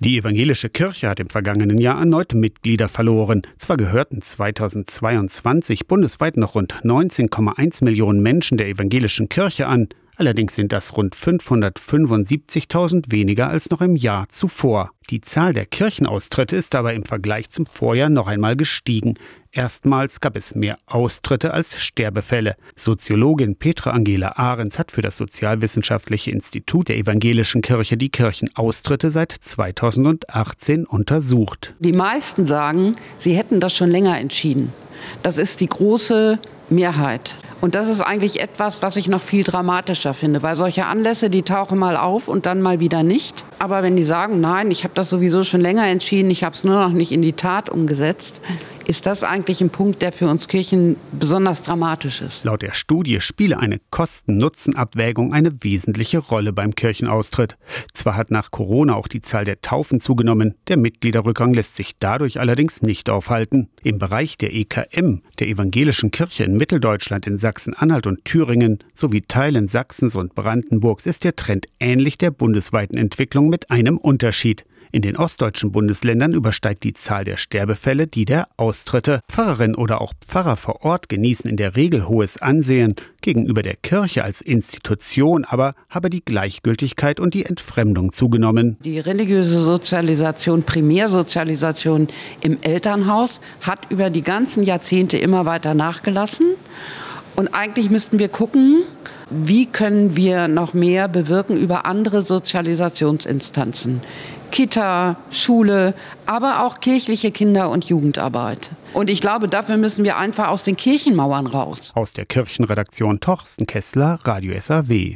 Die evangelische Kirche hat im vergangenen Jahr erneut Mitglieder verloren. Zwar gehörten 2022 bundesweit noch rund 19,1 Millionen Menschen der evangelischen Kirche an, Allerdings sind das rund 575.000 weniger als noch im Jahr zuvor. Die Zahl der Kirchenaustritte ist aber im Vergleich zum Vorjahr noch einmal gestiegen. Erstmals gab es mehr Austritte als Sterbefälle. Soziologin Petra Angela Ahrens hat für das Sozialwissenschaftliche Institut der Evangelischen Kirche die Kirchenaustritte seit 2018 untersucht. Die meisten sagen, sie hätten das schon länger entschieden. Das ist die große Mehrheit. Und das ist eigentlich etwas, was ich noch viel dramatischer finde, weil solche Anlässe, die tauchen mal auf und dann mal wieder nicht. Aber wenn die sagen, nein, ich habe das sowieso schon länger entschieden, ich habe es nur noch nicht in die Tat umgesetzt, ist das eigentlich ein Punkt, der für uns Kirchen besonders dramatisch ist. Laut der Studie spiele eine Kosten-Nutzen-Abwägung eine wesentliche Rolle beim Kirchenaustritt. Zwar hat nach Corona auch die Zahl der Taufen zugenommen, der Mitgliederrückgang lässt sich dadurch allerdings nicht aufhalten. Im Bereich der EKM, der evangelischen Kirche in Mitteldeutschland, in Sachsen-Anhalt und Thüringen sowie Teilen Sachsens und Brandenburgs ist der Trend ähnlich der bundesweiten Entwicklung mit einem Unterschied. In den ostdeutschen Bundesländern übersteigt die Zahl der Sterbefälle die der Austritte. Pfarrerin oder auch Pfarrer vor Ort genießen in der Regel hohes Ansehen. Gegenüber der Kirche als Institution aber habe die Gleichgültigkeit und die Entfremdung zugenommen. Die religiöse Sozialisation, Primärsozialisation im Elternhaus hat über die ganzen Jahrzehnte immer weiter nachgelassen. Und eigentlich müssten wir gucken, wie können wir noch mehr bewirken über andere Sozialisationsinstanzen. Kita, Schule, aber auch kirchliche Kinder- und Jugendarbeit. Und ich glaube, dafür müssen wir einfach aus den Kirchenmauern raus. Aus der Kirchenredaktion Torsten Kessler, Radio SAW.